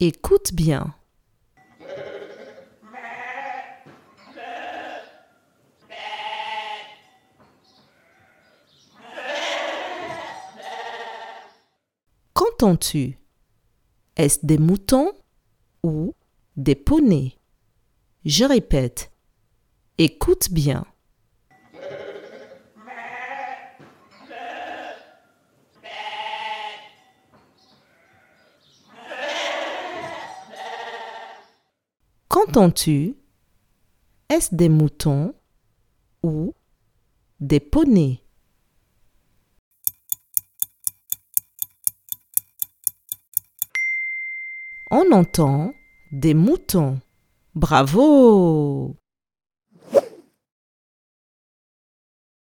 Écoute bien. Qu'entends-tu? Est-ce des moutons ou des poneys? Je répète. Écoute bien. Qu'entends-tu Est-ce des moutons ou des poneys? On entend des moutons. Bravo